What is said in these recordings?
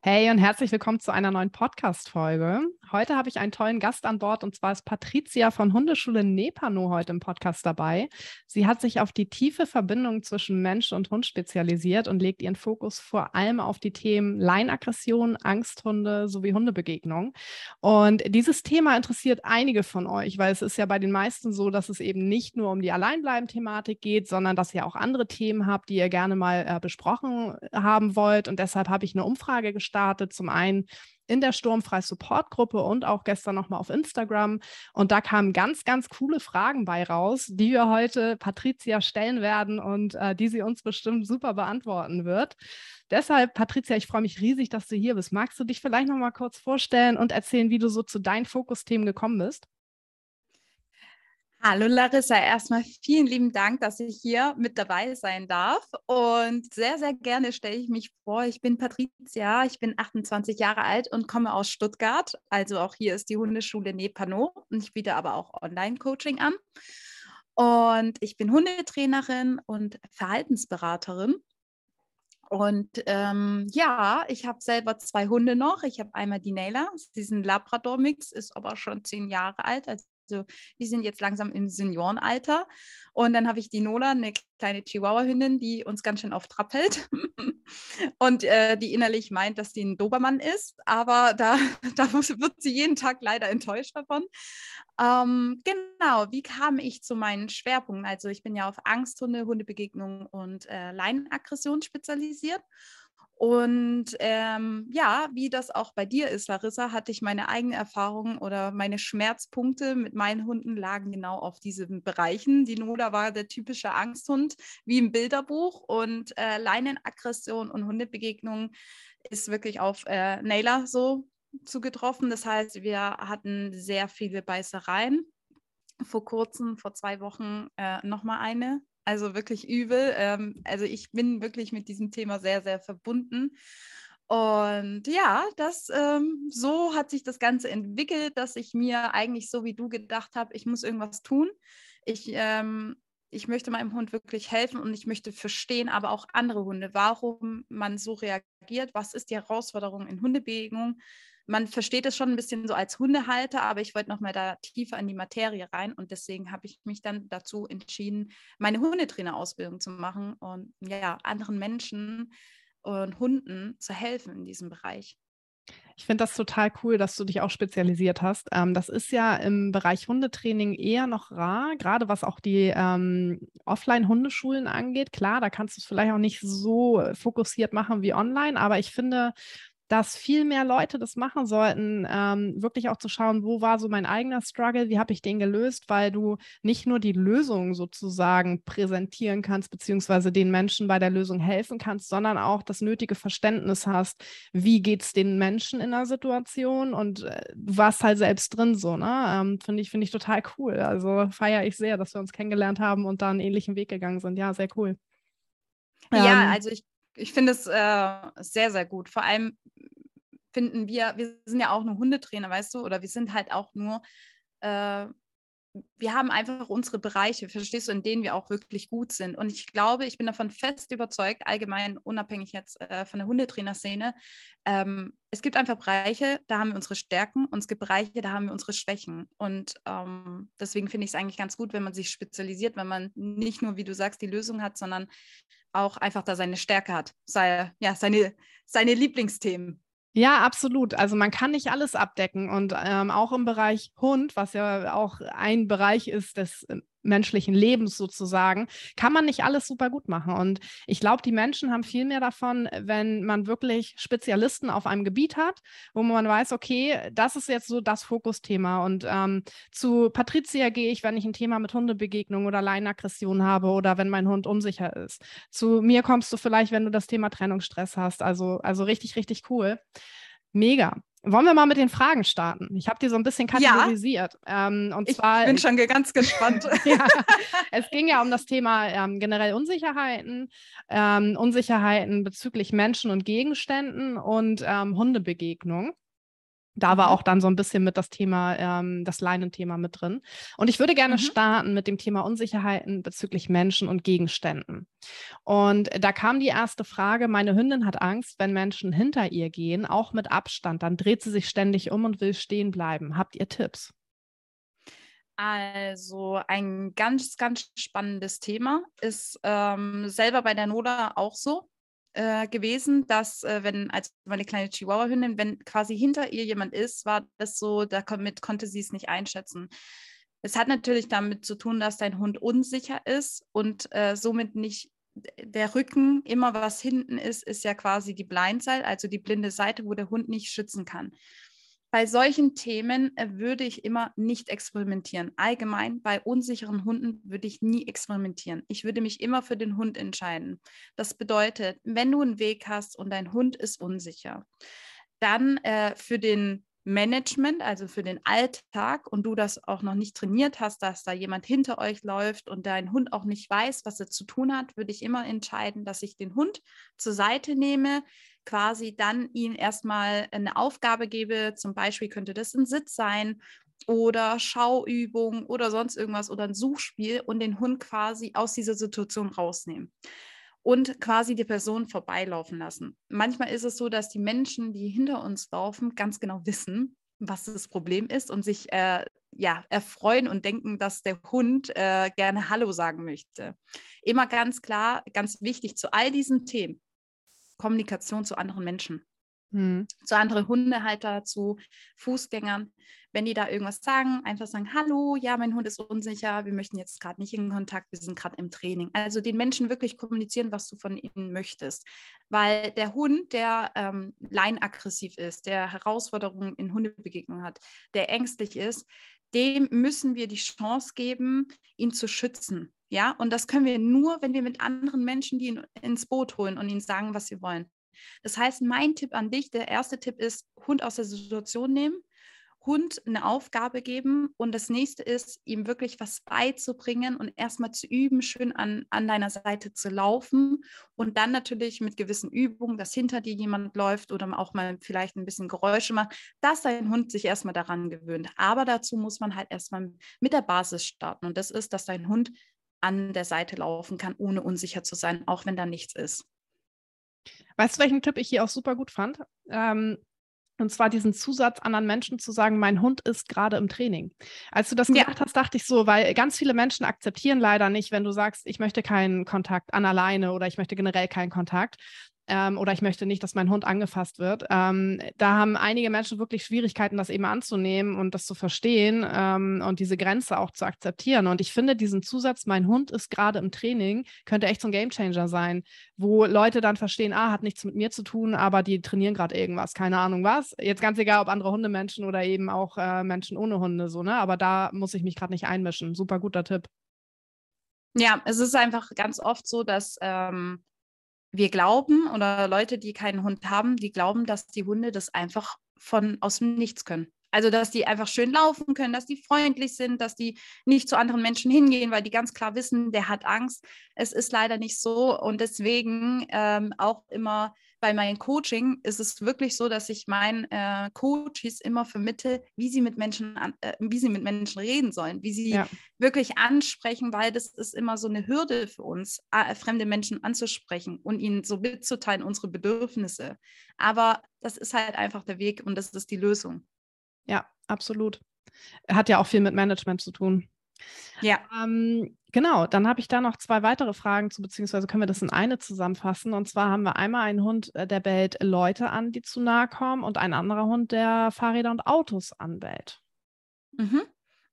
Hey und herzlich willkommen zu einer neuen Podcast-Folge. Heute habe ich einen tollen Gast an Bord und zwar ist Patricia von Hundeschule Nepano heute im Podcast dabei. Sie hat sich auf die tiefe Verbindung zwischen Mensch und Hund spezialisiert und legt ihren Fokus vor allem auf die Themen Leinaggression, Angsthunde sowie Hundebegegnung. Und dieses Thema interessiert einige von euch, weil es ist ja bei den meisten so, dass es eben nicht nur um die Alleinbleiben-Thematik geht, sondern dass ihr auch andere Themen habt, die ihr gerne mal äh, besprochen haben wollt. Und deshalb habe ich eine Umfrage gestartet. Zum einen in der Sturmfrei Support Gruppe und auch gestern nochmal auf Instagram. Und da kamen ganz, ganz coole Fragen bei raus, die wir heute Patricia stellen werden und äh, die sie uns bestimmt super beantworten wird. Deshalb, Patricia, ich freue mich riesig, dass du hier bist. Magst du dich vielleicht nochmal kurz vorstellen und erzählen, wie du so zu deinen Fokusthemen gekommen bist? Hallo Larissa, erstmal vielen lieben Dank, dass ich hier mit dabei sein darf. Und sehr, sehr gerne stelle ich mich vor. Ich bin Patricia, ich bin 28 Jahre alt und komme aus Stuttgart. Also auch hier ist die Hundeschule Nepano und ich biete aber auch Online-Coaching an. Und ich bin Hundetrainerin und Verhaltensberaterin. Und ähm, ja, ich habe selber zwei Hunde noch. Ich habe einmal die Naila, sie ist ein Labrador-Mix, ist aber schon zehn Jahre alt, also also die sind jetzt langsam im Seniorenalter. Und dann habe ich die Nola, eine kleine Chihuahua-Hündin, die uns ganz schön auf Trab hält und äh, die innerlich meint, dass sie ein Dobermann ist. Aber da, da wird sie jeden Tag leider enttäuscht davon. Ähm, genau, wie kam ich zu meinen Schwerpunkten? Also ich bin ja auf Angsthunde, Hundebegegnung und äh, Leinenaggression spezialisiert. Und ähm, ja, wie das auch bei dir ist, Larissa, hatte ich meine eigene Erfahrung oder meine Schmerzpunkte mit meinen Hunden lagen genau auf diesen Bereichen. Die Noda war der typische Angsthund, wie im Bilderbuch. Und äh, Leinenaggression und Hundebegegnung ist wirklich auf äh, Naila so zugetroffen. Das heißt, wir hatten sehr viele Beißereien. Vor kurzem, vor zwei Wochen, äh, nochmal eine also wirklich übel. Ähm, also ich bin wirklich mit diesem Thema sehr, sehr verbunden. Und ja, das ähm, so hat sich das Ganze entwickelt, dass ich mir eigentlich so wie du gedacht habe, ich muss irgendwas tun. Ich, ähm, ich möchte meinem Hund wirklich helfen und ich möchte verstehen, aber auch andere Hunde, warum man so reagiert, was ist die Herausforderung in Hundebewegung, man versteht es schon ein bisschen so als Hundehalter, aber ich wollte noch mal da tiefer in die Materie rein und deswegen habe ich mich dann dazu entschieden, meine Hundetrainerausbildung zu machen und ja, anderen Menschen und Hunden zu helfen in diesem Bereich. Ich finde das total cool, dass du dich auch spezialisiert hast. Ähm, das ist ja im Bereich Hundetraining eher noch rar, gerade was auch die ähm, Offline-Hundeschulen angeht. Klar, da kannst du es vielleicht auch nicht so fokussiert machen wie online, aber ich finde, dass viel mehr Leute das machen sollten, ähm, wirklich auch zu schauen, wo war so mein eigener Struggle, wie habe ich den gelöst, weil du nicht nur die Lösung sozusagen präsentieren kannst, beziehungsweise den Menschen bei der Lösung helfen kannst, sondern auch das nötige Verständnis hast, wie geht es den Menschen in der Situation und äh, du warst halt selbst drin so, ne? Ähm, Finde ich, find ich total cool. Also feiere ich sehr, dass wir uns kennengelernt haben und da einen ähnlichen Weg gegangen sind. Ja, sehr cool. Ja, ähm, also ich ich finde es äh, sehr, sehr gut. Vor allem finden wir, wir sind ja auch nur Hundetrainer, weißt du, oder wir sind halt auch nur, äh, wir haben einfach unsere Bereiche, verstehst du, in denen wir auch wirklich gut sind. Und ich glaube, ich bin davon fest überzeugt, allgemein unabhängig jetzt äh, von der Hundetrainerszene, ähm, es gibt einfach Bereiche, da haben wir unsere Stärken und es gibt Bereiche, da haben wir unsere Schwächen. Und ähm, deswegen finde ich es eigentlich ganz gut, wenn man sich spezialisiert, wenn man nicht nur, wie du sagst, die Lösung hat, sondern auch einfach da seine Stärke hat, sei, ja, seine, seine Lieblingsthemen. Ja, absolut. Also man kann nicht alles abdecken und ähm, auch im Bereich Hund, was ja auch ein Bereich ist des ähm, menschlichen Lebens sozusagen, kann man nicht alles super gut machen. Und ich glaube, die Menschen haben viel mehr davon, wenn man wirklich Spezialisten auf einem Gebiet hat, wo man weiß, okay, das ist jetzt so das Fokusthema. Und ähm, zu Patricia gehe ich, wenn ich ein Thema mit Hundebegegnung oder Leinaggression habe oder wenn mein Hund unsicher ist. Zu mir kommst du vielleicht, wenn du das Thema Trennungsstress hast. Also, also richtig, richtig cool. Mega. Wollen wir mal mit den Fragen starten? Ich habe die so ein bisschen kategorisiert. Ja, ähm, und zwar, ich bin schon ganz gespannt. ja, es ging ja um das Thema ähm, generell Unsicherheiten, ähm, Unsicherheiten bezüglich Menschen und Gegenständen und ähm, Hundebegegnung. Da war mhm. auch dann so ein bisschen mit das Thema, ähm, das Leinenthema mit drin. Und ich würde gerne mhm. starten mit dem Thema Unsicherheiten bezüglich Menschen und Gegenständen. Und da kam die erste Frage, meine Hündin hat Angst, wenn Menschen hinter ihr gehen, auch mit Abstand, dann dreht sie sich ständig um und will stehen bleiben. Habt ihr Tipps? Also ein ganz, ganz spannendes Thema ist ähm, selber bei der Noda auch so äh, gewesen, dass äh, wenn, als meine kleine Chihuahua-Hündin, wenn quasi hinter ihr jemand ist, war das so, damit konnte sie es nicht einschätzen. Es hat natürlich damit zu tun, dass dein Hund unsicher ist und äh, somit nicht der Rücken, immer was hinten ist, ist ja quasi die Blindside, also die blinde Seite, wo der Hund nicht schützen kann bei solchen Themen äh, würde ich immer nicht experimentieren. Allgemein bei unsicheren Hunden würde ich nie experimentieren. Ich würde mich immer für den Hund entscheiden. Das bedeutet, wenn du einen Weg hast und dein Hund ist unsicher, dann äh, für den Management, also für den Alltag und du das auch noch nicht trainiert hast, dass da jemand hinter euch läuft und dein Hund auch nicht weiß, was er zu tun hat, würde ich immer entscheiden, dass ich den Hund zur Seite nehme, quasi dann ihm erstmal eine Aufgabe gebe. Zum Beispiel könnte das ein Sitz sein oder Schauübung oder sonst irgendwas oder ein Suchspiel und den Hund quasi aus dieser Situation rausnehmen und quasi die Person vorbeilaufen lassen. Manchmal ist es so, dass die Menschen, die hinter uns laufen, ganz genau wissen, was das Problem ist und sich äh, ja, erfreuen und denken, dass der Hund äh, gerne Hallo sagen möchte. Immer ganz klar, ganz wichtig zu all diesen Themen. Kommunikation zu anderen Menschen. Hm. Zu anderen Hundehalter, zu Fußgängern. Wenn die da irgendwas sagen, einfach sagen, hallo, ja, mein Hund ist unsicher, wir möchten jetzt gerade nicht in Kontakt, wir sind gerade im Training. Also den Menschen wirklich kommunizieren, was du von ihnen möchtest. Weil der Hund, der ähm, leinaggressiv ist, der Herausforderungen in Hundebegegnungen hat, der ängstlich ist, dem müssen wir die Chance geben, ihn zu schützen. Ja, und das können wir nur, wenn wir mit anderen Menschen die ihn ins Boot holen und ihnen sagen, was sie wollen. Das heißt, mein Tipp an dich, der erste Tipp ist, Hund aus der Situation nehmen, Hund eine Aufgabe geben und das nächste ist, ihm wirklich was beizubringen und erstmal zu üben, schön an, an deiner Seite zu laufen und dann natürlich mit gewissen Übungen, dass hinter dir jemand läuft oder auch mal vielleicht ein bisschen Geräusche macht, dass dein Hund sich erstmal daran gewöhnt. Aber dazu muss man halt erstmal mit der Basis starten und das ist, dass dein Hund an der Seite laufen kann, ohne unsicher zu sein, auch wenn da nichts ist. Weißt du, welchen Tipp ich hier auch super gut fand? Ähm, und zwar diesen Zusatz anderen Menschen zu sagen, mein Hund ist gerade im Training. Als du das gesagt ja. hast, dachte ich so, weil ganz viele Menschen akzeptieren leider nicht, wenn du sagst, ich möchte keinen Kontakt an alleine oder ich möchte generell keinen Kontakt ähm, oder ich möchte nicht, dass mein Hund angefasst wird. Ähm, da haben einige Menschen wirklich Schwierigkeiten, das eben anzunehmen und das zu verstehen ähm, und diese Grenze auch zu akzeptieren. Und ich finde diesen Zusatz, mein Hund ist gerade im Training, könnte echt so ein Gamechanger sein, wo Leute dann verstehen, ah, hat nichts mit mir zu tun, aber die trainieren gerade irgendwas, keine Ahnung was. Jetzt ganz egal, ob andere Hundemenschen oder eben auch äh, Menschen ohne Hunde, so, ne? Aber da muss ich mich gerade nicht einmischen. Super guter Tipp. Ja, es ist einfach ganz oft so, dass ähm, wir glauben oder Leute, die keinen Hund haben, die glauben, dass die Hunde das einfach von aus dem Nichts können. Also, dass die einfach schön laufen können, dass die freundlich sind, dass die nicht zu anderen Menschen hingehen, weil die ganz klar wissen, der hat Angst. Es ist leider nicht so und deswegen ähm, auch immer bei meinem Coaching ist es wirklich so, dass ich meinen äh, Coaches immer vermittle, wie sie mit Menschen, an, äh, wie sie mit Menschen reden sollen, wie sie ja. wirklich ansprechen, weil das ist immer so eine Hürde für uns, äh, fremde Menschen anzusprechen und ihnen so mitzuteilen, unsere Bedürfnisse. Aber das ist halt einfach der Weg und das ist die Lösung. Ja, absolut. Hat ja auch viel mit Management zu tun. Ja. Ähm, genau, dann habe ich da noch zwei weitere Fragen zu, beziehungsweise können wir das in eine zusammenfassen. Und zwar haben wir einmal einen Hund, äh, der bellt Leute an, die zu nahe kommen, und ein anderer Hund, der Fahrräder und Autos anbellt. Mhm.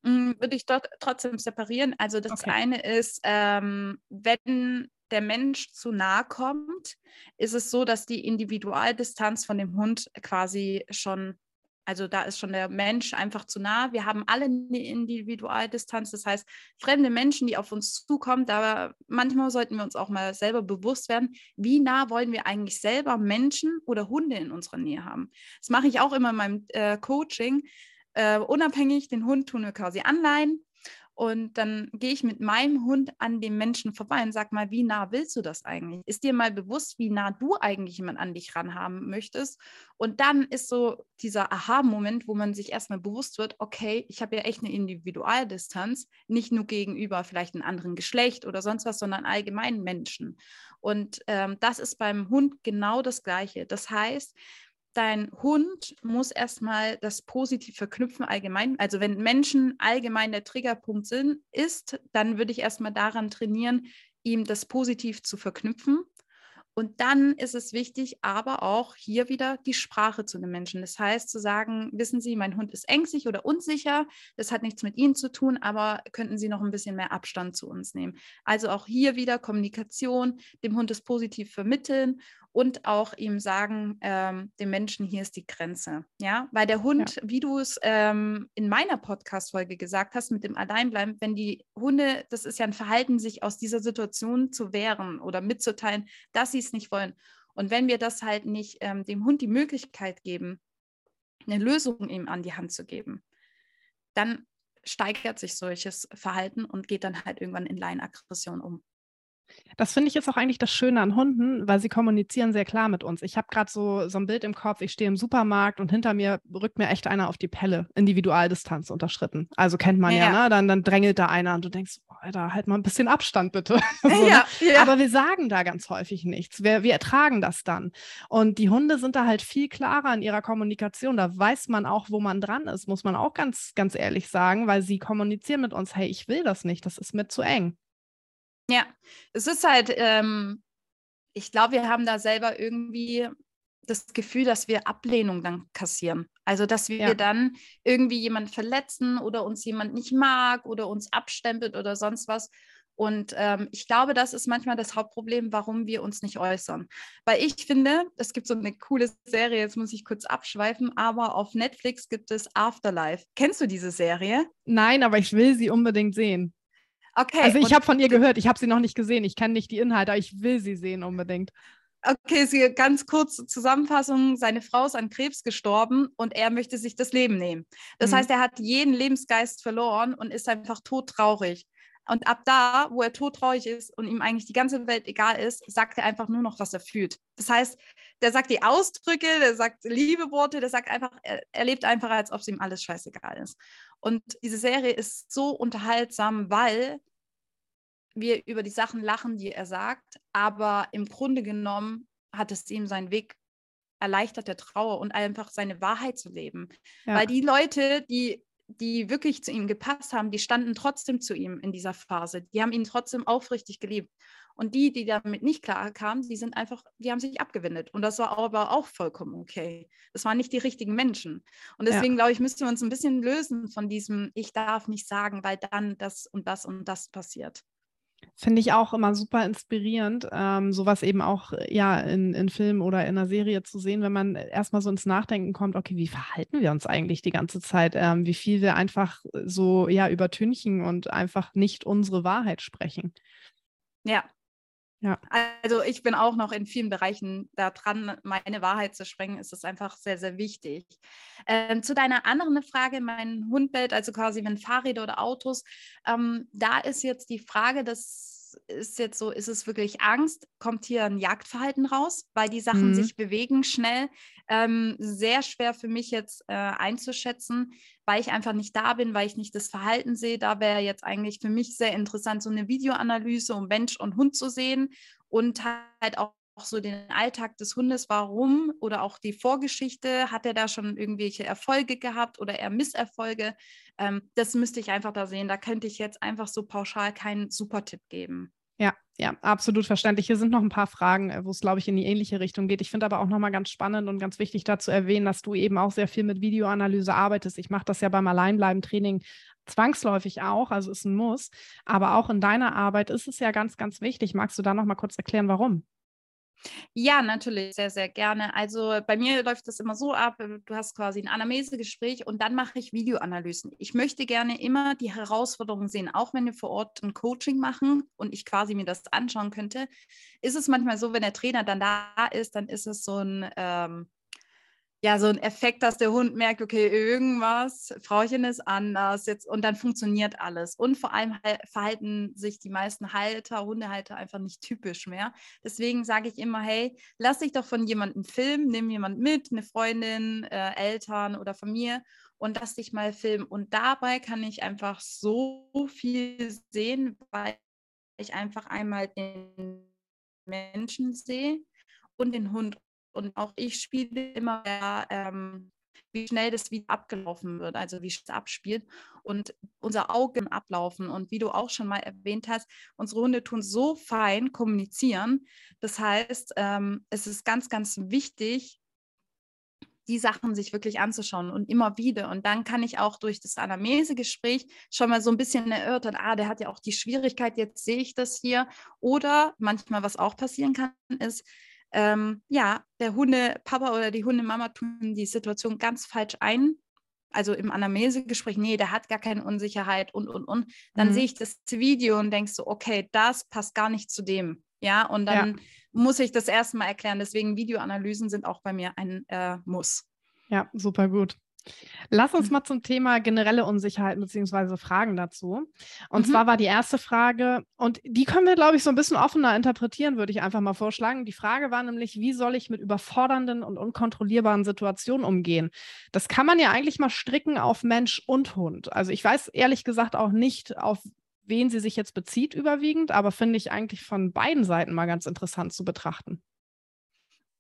Mhm, würde ich dort trotzdem separieren. Also das okay. eine ist, ähm, wenn der Mensch zu nahe kommt, ist es so, dass die Individualdistanz von dem Hund quasi schon also da ist schon der Mensch einfach zu nah. Wir haben alle eine Individualdistanz. Das heißt, fremde Menschen, die auf uns zukommen, da manchmal sollten wir uns auch mal selber bewusst werden, wie nah wollen wir eigentlich selber Menschen oder Hunde in unserer Nähe haben. Das mache ich auch immer in meinem äh, Coaching. Äh, unabhängig, den Hund tun wir quasi anleihen Und dann gehe ich mit meinem Hund an dem Menschen vorbei und sage mal, wie nah willst du das eigentlich? Ist dir mal bewusst, wie nah du eigentlich jemand an dich ranhaben möchtest? Und dann ist so dieser Aha-Moment, wo man sich erstmal bewusst wird, okay, ich habe ja echt eine Individualdistanz, nicht nur gegenüber vielleicht einem anderen Geschlecht oder sonst was, sondern allgemein Menschen. Und ähm, das ist beim Hund genau das Gleiche. Das heißt, dein Hund muss erstmal das positiv verknüpfen allgemein. Also wenn Menschen allgemein der Triggerpunkt sind, ist, dann würde ich erstmal daran trainieren, ihm das positiv zu verknüpfen. Und dann ist es wichtig, aber auch hier wieder die Sprache zu den Menschen. Das heißt, zu sagen, wissen Sie, mein Hund ist ängstlich oder unsicher, das hat nichts mit Ihnen zu tun, aber könnten Sie noch ein bisschen mehr Abstand zu uns nehmen. Also auch hier wieder Kommunikation, dem Hund es positiv vermitteln und auch ihm sagen, ähm, dem Menschen, hier ist die Grenze. Ja, weil der Hund, ja. wie du es ähm, in meiner Podcast-Folge gesagt hast, mit dem Alleinbleiben, wenn die Hunde, das ist ja ein Verhalten, sich aus dieser Situation zu wehren oder mitzuteilen, dass sie es nicht wollen. Und wenn wir das halt nicht ähm, dem Hund die Möglichkeit geben, eine Lösung ihm an die Hand zu geben, dann steigert sich solches Verhalten und geht dann halt irgendwann in Leinenaggression um. Das finde ich ist auch eigentlich das Schöne an Hunden, weil sie kommunizieren sehr klar mit uns. Ich habe gerade so, so ein Bild im Kopf, ich stehe im Supermarkt und hinter mir rückt mir echt einer auf die Pelle, Individualdistanz unterschritten. Also kennt man ja, ja ne? Dann, dann drängelt da einer und du denkst, boah, Alter, halt mal ein bisschen Abstand bitte. so, ne? ja, ja. Aber wir sagen da ganz häufig nichts. Wir, wir ertragen das dann. Und die Hunde sind da halt viel klarer in ihrer Kommunikation. Da weiß man auch, wo man dran ist, muss man auch ganz, ganz ehrlich sagen, weil sie kommunizieren mit uns, hey, ich will das nicht, das ist mir zu eng. Ja, es ist halt, ähm, ich glaube, wir haben da selber irgendwie das Gefühl, dass wir Ablehnung dann kassieren. Also, dass wir ja. dann irgendwie jemanden verletzen oder uns jemand nicht mag oder uns abstempelt oder sonst was. Und ähm, ich glaube, das ist manchmal das Hauptproblem, warum wir uns nicht äußern. Weil ich finde, es gibt so eine coole Serie, jetzt muss ich kurz abschweifen, aber auf Netflix gibt es Afterlife. Kennst du diese Serie? Nein, aber ich will sie unbedingt sehen. Okay. Also ich habe von ihr gehört, ich habe sie noch nicht gesehen, ich kenne nicht die Inhalte, aber ich will sie sehen unbedingt. Okay, sie, ganz kurz Zusammenfassung. Seine Frau ist an Krebs gestorben und er möchte sich das Leben nehmen. Das mhm. heißt, er hat jeden Lebensgeist verloren und ist einfach todtraurig. Und ab da, wo er todtraurig ist und ihm eigentlich die ganze Welt egal ist, sagt er einfach nur noch, was er fühlt. Das heißt, der sagt die Ausdrücke, der sagt liebe Worte, der sagt einfach, er, er lebt einfach, als ob es ihm alles scheißegal ist. Und diese Serie ist so unterhaltsam, weil wir über die Sachen lachen, die er sagt, aber im Grunde genommen hat es ihm seinen Weg erleichtert, der Trauer und einfach seine Wahrheit zu leben. Ja. Weil die Leute, die die wirklich zu ihm gepasst haben, die standen trotzdem zu ihm in dieser Phase. Die haben ihn trotzdem aufrichtig geliebt. Und die, die damit nicht klar kamen, die sind einfach, die haben sich abgewendet. Und das war aber auch vollkommen okay. Das waren nicht die richtigen Menschen. Und deswegen, ja. glaube ich, müssten wir uns ein bisschen lösen von diesem, ich darf nicht sagen, weil dann das und das und das passiert. Finde ich auch immer super inspirierend, ähm, sowas eben auch ja in, in Filmen oder in einer Serie zu sehen, wenn man erstmal so ins Nachdenken kommt, okay, wie verhalten wir uns eigentlich die ganze Zeit? Ähm, wie viel wir einfach so ja übertünchen und einfach nicht unsere Wahrheit sprechen. Ja, ja. Also ich bin auch noch in vielen Bereichen da dran, meine Wahrheit zu sprengen, ist es einfach sehr, sehr wichtig. Ähm, zu deiner anderen Frage, mein Hund bellt, also quasi wenn Fahrräder oder Autos, ähm, da ist jetzt die Frage, das ist jetzt so, ist es wirklich Angst? Kommt hier ein Jagdverhalten raus, weil die Sachen mhm. sich bewegen schnell? Ähm, sehr schwer für mich jetzt äh, einzuschätzen, weil ich einfach nicht da bin, weil ich nicht das Verhalten sehe. Da wäre jetzt eigentlich für mich sehr interessant, so eine Videoanalyse, um Mensch und Hund zu sehen und halt auch auch so den Alltag des Hundes, warum oder auch die Vorgeschichte, hat er da schon irgendwelche Erfolge gehabt oder eher Misserfolge? Ähm, das müsste ich einfach da sehen. Da könnte ich jetzt einfach so pauschal keinen Supertipp geben. Ja, ja, absolut verständlich. Hier sind noch ein paar Fragen, äh, wo es, glaube ich, in die ähnliche Richtung geht. Ich finde aber auch nochmal ganz spannend und ganz wichtig dazu erwähnen, dass du eben auch sehr viel mit Videoanalyse arbeitest. Ich mache das ja beim Alleinbleiben-Training zwangsläufig auch, also ist ein Muss. Aber auch in deiner Arbeit ist es ja ganz, ganz wichtig. Magst du da nochmal kurz erklären, warum? Ja, natürlich, sehr, sehr gerne. Also bei mir läuft das immer so ab, äh, du hast quasi ein Anamnesegespräch und dann mache ich Videoanalysen. Ich möchte gerne immer die Herausforderungen sehen, auch wenn wir vor Ort ein Coaching machen und ich quasi mir das anschauen könnte. Ist es manchmal so, wenn der Trainer dann da ist, dann ist es so ein, ähm, ja, so ein Effekt, dass der Hund merkt, okay, irgendwas, Frauchen ist anders jetzt und dann funktioniert alles. Und vor allem verhalten sich die meisten Halter, Hundehalter einfach nicht typisch mehr. Deswegen sage ich immer, hey, lass dich doch von jemandem filmen, nimm jemand mit, eine Freundin, äh, Eltern oder Familie und lass dich mal filmen. Und dabei kann ich einfach so viel sehen, weil ich einfach einmal den Menschen sehe und den Hund und auch ich spiele immer mehr, ähm, wie schnell das wieder abgelaufen wird, also wie es abspielt und unser Augen ablaufen. Und wie du auch schon mal erwähnt hast, unsere Hunde tun so fein kommunizieren. Das heißt, ähm, es ist ganz, ganz wichtig, die Sachen sich wirklich anzuschauen und immer wieder. Und dann kann ich auch durch das Anamnese-Gespräch schon mal so ein bisschen erörtern, ah, der hat ja auch die Schwierigkeit, jetzt sehe ich das hier. Oder manchmal, was auch passieren kann, ist, ähm, ja, der Hundepapa oder die Hundemama tun die Situation ganz falsch ein. Also im Anamnesegespräch, nee, der hat gar keine Unsicherheit und, und, und. Dann mhm. sehe ich das Video und denkst so, okay, das passt gar nicht zu dem. Ja, und dann ja. muss ich das erstmal erklären. Deswegen Videoanalysen sind auch bei mir ein äh, Muss. Ja, super gut. Lass uns mhm. mal zum Thema generelle Unsicherheit bzw. Fragen dazu. Und mhm. zwar war die erste Frage, und die können wir, glaube ich, so ein bisschen offener interpretieren, würde ich einfach mal vorschlagen. Die Frage war nämlich, wie soll ich mit überfordernden und unkontrollierbaren Situationen umgehen? Das kann man ja eigentlich mal stricken auf Mensch und Hund. Also ich weiß ehrlich gesagt auch nicht, auf wen sie sich jetzt bezieht überwiegend, aber finde ich eigentlich von beiden Seiten mal ganz interessant zu betrachten.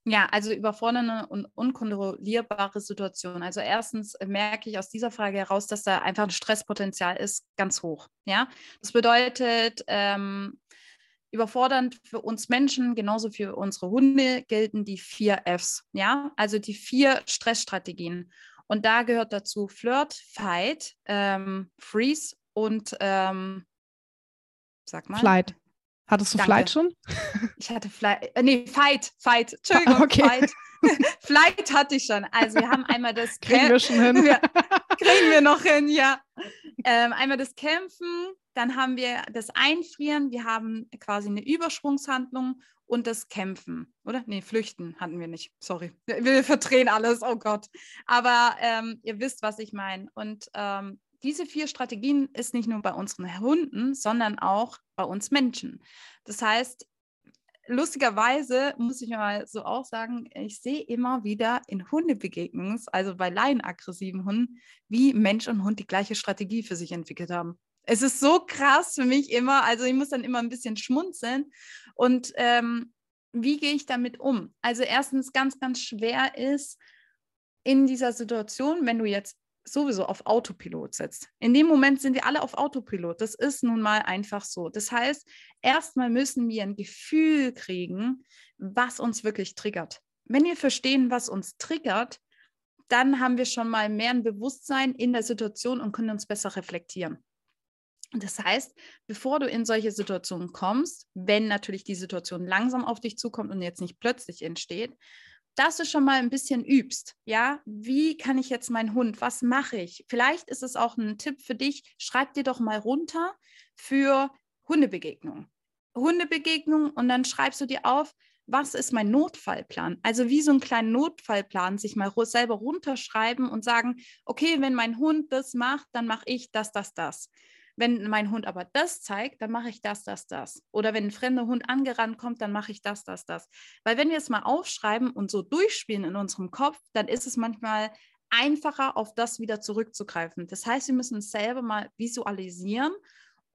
Ja, also überfordernde und unkontrollierbare Situationen. Also erstens äh, merke ich aus dieser Frage heraus, dass da einfach ein Stresspotenzial ist, ganz hoch. Ja, das bedeutet, ähm, überfordernd für uns Menschen, genauso für unsere Hunde gelten die vier Fs. Ja, also die vier Stressstrategien. Und da gehört dazu Flirt, Fight, ähm, Freeze und ähm, sag mal. Flight. Hattest du Danke. Flight schon? Ich hatte Flight, äh, nee, Fight, Fight, Entschuldigung, okay. Fight. Flight hatte ich schon. Also wir haben einmal das Kriegen wir schon hin. Ja, kriegen wir noch hin, ja. Ähm, einmal das Kämpfen, dann haben wir das Einfrieren, wir haben quasi eine Übersprungshandlung und das Kämpfen, oder? Nee, Flüchten hatten wir nicht. Sorry. Wir, wir verdrehen alles, oh Gott. Aber ähm, ihr wisst, was ich meine. Und ähm, diese vier Strategien ist nicht nur bei unseren Hunden, sondern auch bei uns Menschen. Das heißt, lustigerweise muss ich mal so auch sagen, ich sehe immer wieder in Hundebegegnungen, also bei laienaggressiven Hunden, wie Mensch und Hund die gleiche Strategie für sich entwickelt haben. Es ist so krass für mich immer, also ich muss dann immer ein bisschen schmunzeln. Und ähm, wie gehe ich damit um? Also erstens ganz, ganz schwer ist in dieser Situation, wenn du jetzt sowieso auf Autopilot setzt. In dem Moment sind wir alle auf Autopilot. Das ist nun mal einfach so. Das heißt, erstmal müssen wir ein Gefühl kriegen, was uns wirklich triggert. Wenn wir verstehen, was uns triggert, dann haben wir schon mal mehr ein Bewusstsein in der Situation und können uns besser reflektieren. Das heißt, bevor du in solche Situationen kommst, wenn natürlich die Situation langsam auf dich zukommt und jetzt nicht plötzlich entsteht, dass du schon mal ein bisschen übst. Ja, wie kann ich jetzt meinen Hund? Was mache ich? Vielleicht ist es auch ein Tipp für dich. Schreib dir doch mal runter für Hundebegegnung. Hundebegegnung und dann schreibst du dir auf, was ist mein Notfallplan? Also wie so einen kleinen Notfallplan sich mal selber runterschreiben und sagen, okay, wenn mein Hund das macht, dann mache ich das, das, das. Wenn mein Hund aber das zeigt, dann mache ich das, das, das. Oder wenn ein fremder Hund angerannt kommt, dann mache ich das, das, das. Weil wenn wir es mal aufschreiben und so durchspielen in unserem Kopf, dann ist es manchmal einfacher, auf das wieder zurückzugreifen. Das heißt, wir müssen es selber mal visualisieren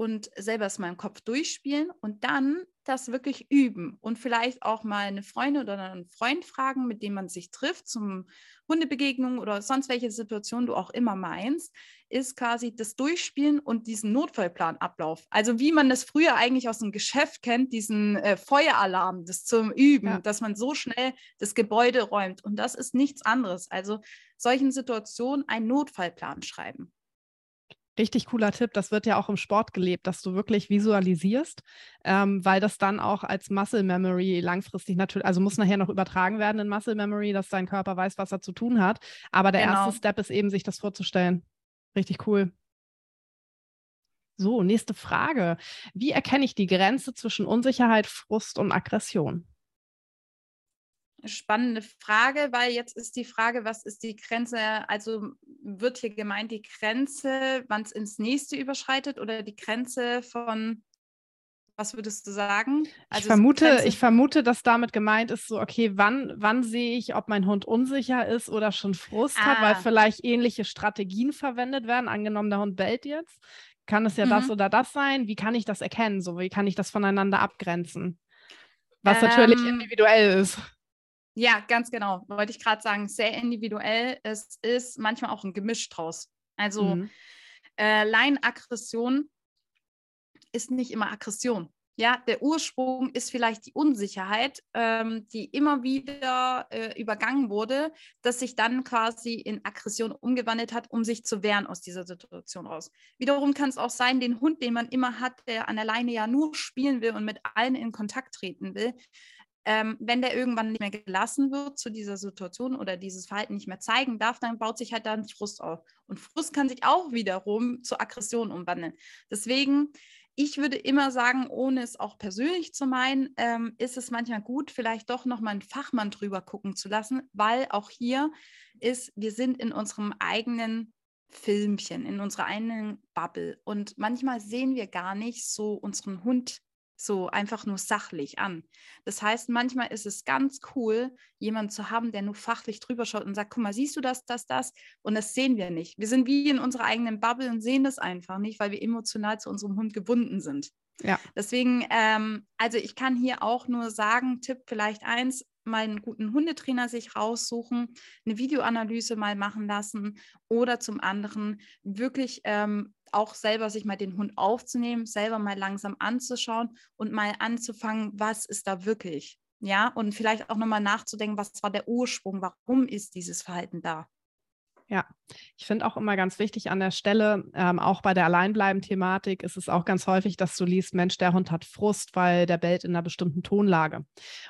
und selber es mal im Kopf durchspielen und dann das wirklich üben und vielleicht auch mal eine Freundin oder einen Freund fragen, mit dem man sich trifft zum Hundebegegnung oder sonst welche Situation du auch immer meinst, ist quasi das Durchspielen und diesen Notfallplanablauf. Also wie man das früher eigentlich aus dem Geschäft kennt, diesen äh, Feueralarm, das zum Üben, ja. dass man so schnell das Gebäude räumt. Und das ist nichts anderes. Also solchen Situationen einen Notfallplan schreiben. Richtig cooler Tipp. Das wird ja auch im Sport gelebt, dass du wirklich visualisierst, ähm, weil das dann auch als Muscle Memory langfristig natürlich, also muss nachher noch übertragen werden in Muscle Memory, dass dein Körper weiß, was er zu tun hat. Aber der genau. erste Step ist eben, sich das vorzustellen. Richtig cool. So, nächste Frage. Wie erkenne ich die Grenze zwischen Unsicherheit, Frust und Aggression? Spannende Frage, weil jetzt ist die Frage, was ist die Grenze? Also wird hier gemeint die Grenze, wann es ins nächste überschreitet oder die Grenze von was würdest du sagen? Also ich, vermute, ich vermute, dass damit gemeint ist, so, okay, wann, wann sehe ich, ob mein Hund unsicher ist oder schon Frust ah. hat, weil ah. vielleicht ähnliche Strategien verwendet werden. Angenommen, der Hund bellt jetzt. Kann es ja mhm. das oder das sein? Wie kann ich das erkennen? So, wie kann ich das voneinander abgrenzen? Was ähm, natürlich individuell ist. Ja, ganz genau. Wollte ich gerade sagen, sehr individuell. Es ist manchmal auch ein Gemisch draus. Also mhm. äh, Laienaggression ist nicht immer Aggression. Ja, der Ursprung ist vielleicht die Unsicherheit, ähm, die immer wieder äh, übergangen wurde, dass sich dann quasi in Aggression umgewandelt hat, um sich zu wehren aus dieser Situation raus. Wiederum kann es auch sein, den Hund, den man immer hat, der an der Leine ja nur spielen will und mit allen in Kontakt treten will, ähm, wenn der irgendwann nicht mehr gelassen wird zu dieser Situation oder dieses Verhalten nicht mehr zeigen darf, dann baut sich halt dann Frust auf. Und Frust kann sich auch wiederum zu Aggression umwandeln. Deswegen ich würde immer sagen, ohne es auch persönlich zu meinen, ähm, ist es manchmal gut, vielleicht doch nochmal einen Fachmann drüber gucken zu lassen, weil auch hier ist, wir sind in unserem eigenen Filmchen, in unserer eigenen Bubble. Und manchmal sehen wir gar nicht so unseren Hund so einfach nur sachlich an. Das heißt, manchmal ist es ganz cool, jemanden zu haben, der nur fachlich drüber schaut und sagt, guck mal, siehst du das, das, das? Und das sehen wir nicht. Wir sind wie in unserer eigenen Bubble und sehen das einfach nicht, weil wir emotional zu unserem Hund gebunden sind. Ja. Deswegen, ähm, also ich kann hier auch nur sagen, Tipp vielleicht eins, mal einen guten Hundetrainer sich raussuchen, eine Videoanalyse mal machen lassen oder zum anderen wirklich ähm, auch selber sich mal den Hund aufzunehmen, selber mal langsam anzuschauen und mal anzufangen, was ist da wirklich? Ja, und vielleicht auch nochmal nachzudenken, was war der Ursprung, warum ist dieses Verhalten da? Ja, ich finde auch immer ganz wichtig an der Stelle, ähm, auch bei der Alleinbleiben-Thematik ist es auch ganz häufig, dass du liest, Mensch, der Hund hat Frust, weil der bellt in einer bestimmten Tonlage.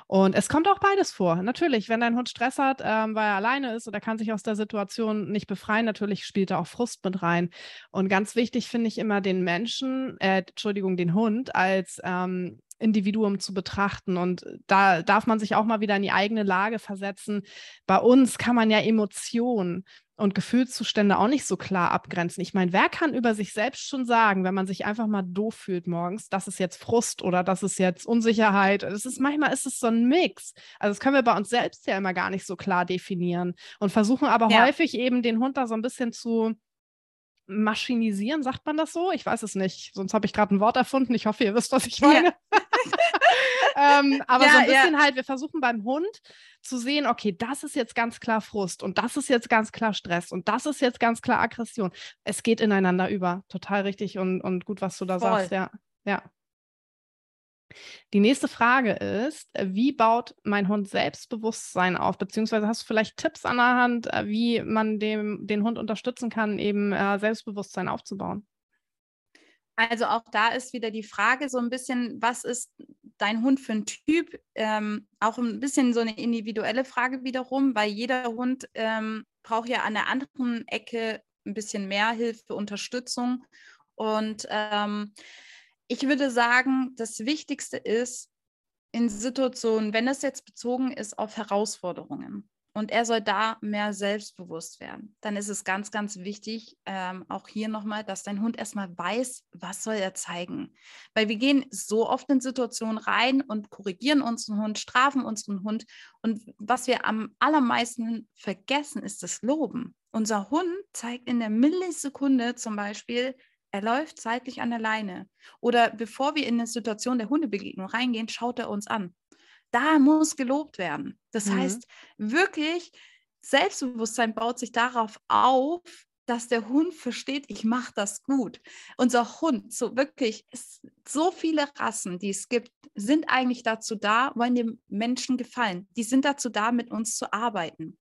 Und es kommt auch beides vor. Natürlich, wenn dein Hund Stress hat, ähm, weil er alleine ist oder kann sich aus der Situation nicht befreien, natürlich spielt da auch Frust mit rein. Und ganz wichtig finde ich immer den Menschen, äh, Entschuldigung, den Hund als ähm, Individuum zu betrachten. Und da darf man sich auch mal wieder in die eigene Lage versetzen. Bei uns kann man ja Emotionen und Gefühlszustände auch nicht so klar abgrenzen. Ich meine, wer kann über sich selbst schon sagen, wenn man sich einfach mal doof fühlt morgens, das ist jetzt Frust oder das ist jetzt Unsicherheit. Es ist manchmal ist es so ein Mix. Also das können wir bei uns selbst ja immer gar nicht so klar definieren und versuchen aber ja. häufig eben den Hund da so ein bisschen zu maschinisieren, sagt man das so? Ich weiß es nicht. Sonst habe ich gerade ein Wort erfunden. Ich hoffe, ihr wisst, was ich meine. Ja. ähm, aber ja, so ein bisschen ja. halt, wir versuchen beim Hund zu sehen, okay, das ist jetzt ganz klar Frust und das ist jetzt ganz klar Stress und das ist jetzt ganz klar Aggression. Es geht ineinander über. Total richtig und, und gut, was du da Voll. sagst, ja. Ja. Die nächste Frage ist, wie baut mein Hund Selbstbewusstsein auf? Beziehungsweise hast du vielleicht Tipps an der Hand, äh, wie man dem, den Hund unterstützen kann, eben äh, Selbstbewusstsein aufzubauen? Also auch da ist wieder die Frage so ein bisschen, was ist dein Hund für ein Typ? Ähm, auch ein bisschen so eine individuelle Frage wiederum, weil jeder Hund ähm, braucht ja an der anderen Ecke ein bisschen mehr Hilfe, Unterstützung. Und ähm, ich würde sagen, das Wichtigste ist in Situationen, wenn es jetzt bezogen ist auf Herausforderungen und er soll da mehr selbstbewusst werden, dann ist es ganz, ganz wichtig, ähm, auch hier nochmal, dass dein Hund erstmal weiß, was soll er zeigen. Weil wir gehen so oft in Situationen rein und korrigieren unseren Hund, strafen unseren Hund. Und was wir am allermeisten vergessen, ist das Loben. Unser Hund zeigt in der Millisekunde zum Beispiel, er läuft seitlich an der Leine. Oder bevor wir in eine Situation der Hundebegegnung reingehen, schaut er uns an. Da muss gelobt werden. Das mhm. heißt, wirklich Selbstbewusstsein baut sich darauf auf, dass der Hund versteht, ich mache das gut. Unser Hund, so wirklich, so viele Rassen, die es gibt, sind eigentlich dazu da, wollen dem Menschen gefallen. Die sind dazu da, mit uns zu arbeiten.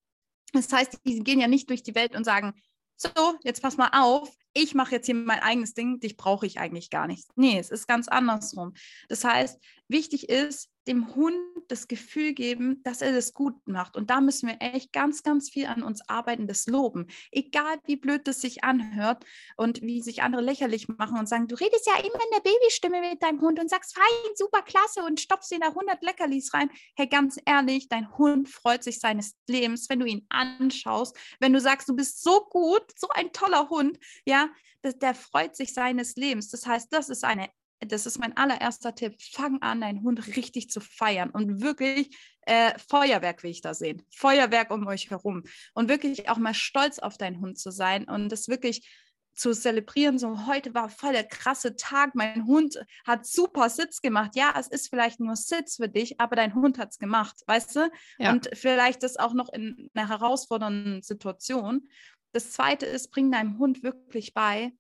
Das heißt, die gehen ja nicht durch die Welt und sagen, so, jetzt pass mal auf, ich mache jetzt hier mein eigenes Ding, dich brauche ich eigentlich gar nicht. Nee, es ist ganz andersrum. Das heißt, wichtig ist, dem Hund das Gefühl geben, dass er das gut macht. Und da müssen wir echt ganz, ganz viel an uns arbeiten, das loben. Egal wie blöd das sich anhört und wie sich andere lächerlich machen und sagen, du redest ja immer in der Babystimme mit deinem Hund und sagst, fein, super, klasse und stopfst ihn da 100 Leckerlis rein. Hey, ganz ehrlich, dein Hund freut sich seines Lebens, wenn du ihn anschaust, wenn du sagst, du bist so gut, so ein toller Hund, ja, der freut sich seines Lebens. Das heißt, das ist eine das ist mein allererster Tipp, fang an, deinen Hund richtig zu feiern und wirklich äh, Feuerwerk will ich da sehen. Feuerwerk um euch herum. Und wirklich auch mal stolz auf deinen Hund zu sein und das wirklich zu zelebrieren, so heute war voll der krasse Tag, mein Hund hat super Sitz gemacht. Ja, es ist vielleicht nur Sitz für dich, aber dein Hund hat es gemacht, weißt du? Ja. Und vielleicht das auch noch in einer herausfordernden Situation. Das zweite ist, bring deinem Hund wirklich bei,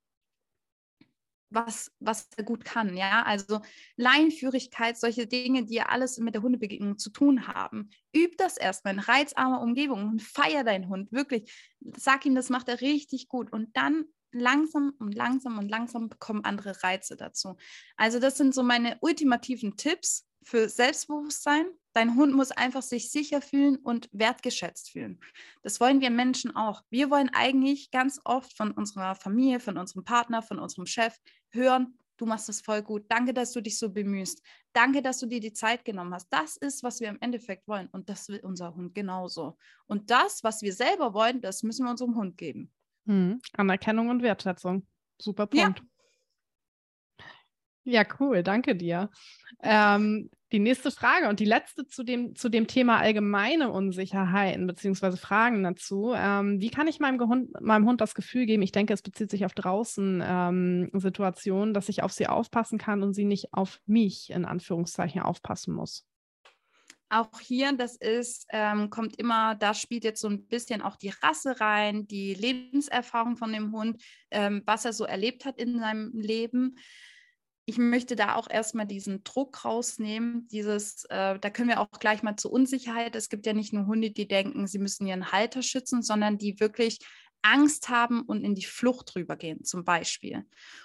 was, was er gut kann. Ja, also Leinführigkeit, solche Dinge, die ja alles mit der Hundebegegnung zu tun haben. Üb das erstmal in reizarmer Umgebung und feier deinen Hund. Wirklich, sag ihm, das macht er richtig gut. Und dann langsam und langsam und langsam bekommen andere Reize dazu. Also, das sind so meine ultimativen Tipps für Selbstbewusstsein. Dein Hund muss einfach sich sicher fühlen und wertgeschätzt fühlen. Das wollen wir Menschen auch. Wir wollen eigentlich ganz oft von unserer Familie, von unserem Partner, von unserem Chef hören, du machst das voll gut. Danke, dass du dich so bemühst. Danke, dass du dir die Zeit genommen hast. Das ist, was wir im Endeffekt wollen. Und das will unser Hund genauso. Und das, was wir selber wollen, das müssen wir unserem Hund geben. Hm. Anerkennung und Wertschätzung. Super Punkt. Ja, ja cool. Danke dir. Ähm, die nächste Frage und die letzte zu dem, zu dem Thema allgemeine Unsicherheiten beziehungsweise Fragen dazu. Ähm, wie kann ich meinem, Gehund, meinem Hund das Gefühl geben, ich denke, es bezieht sich auf draußen ähm, Situationen, dass ich auf sie aufpassen kann und sie nicht auf mich in Anführungszeichen aufpassen muss? Auch hier, das ist, ähm, kommt immer, da spielt jetzt so ein bisschen auch die Rasse rein, die Lebenserfahrung von dem Hund, ähm, was er so erlebt hat in seinem Leben ich möchte da auch erstmal diesen Druck rausnehmen, dieses, äh, da können wir auch gleich mal zur Unsicherheit. Es gibt ja nicht nur Hunde, die denken, sie müssen ihren Halter schützen, sondern die wirklich Angst haben und in die Flucht rübergehen, zum Beispiel.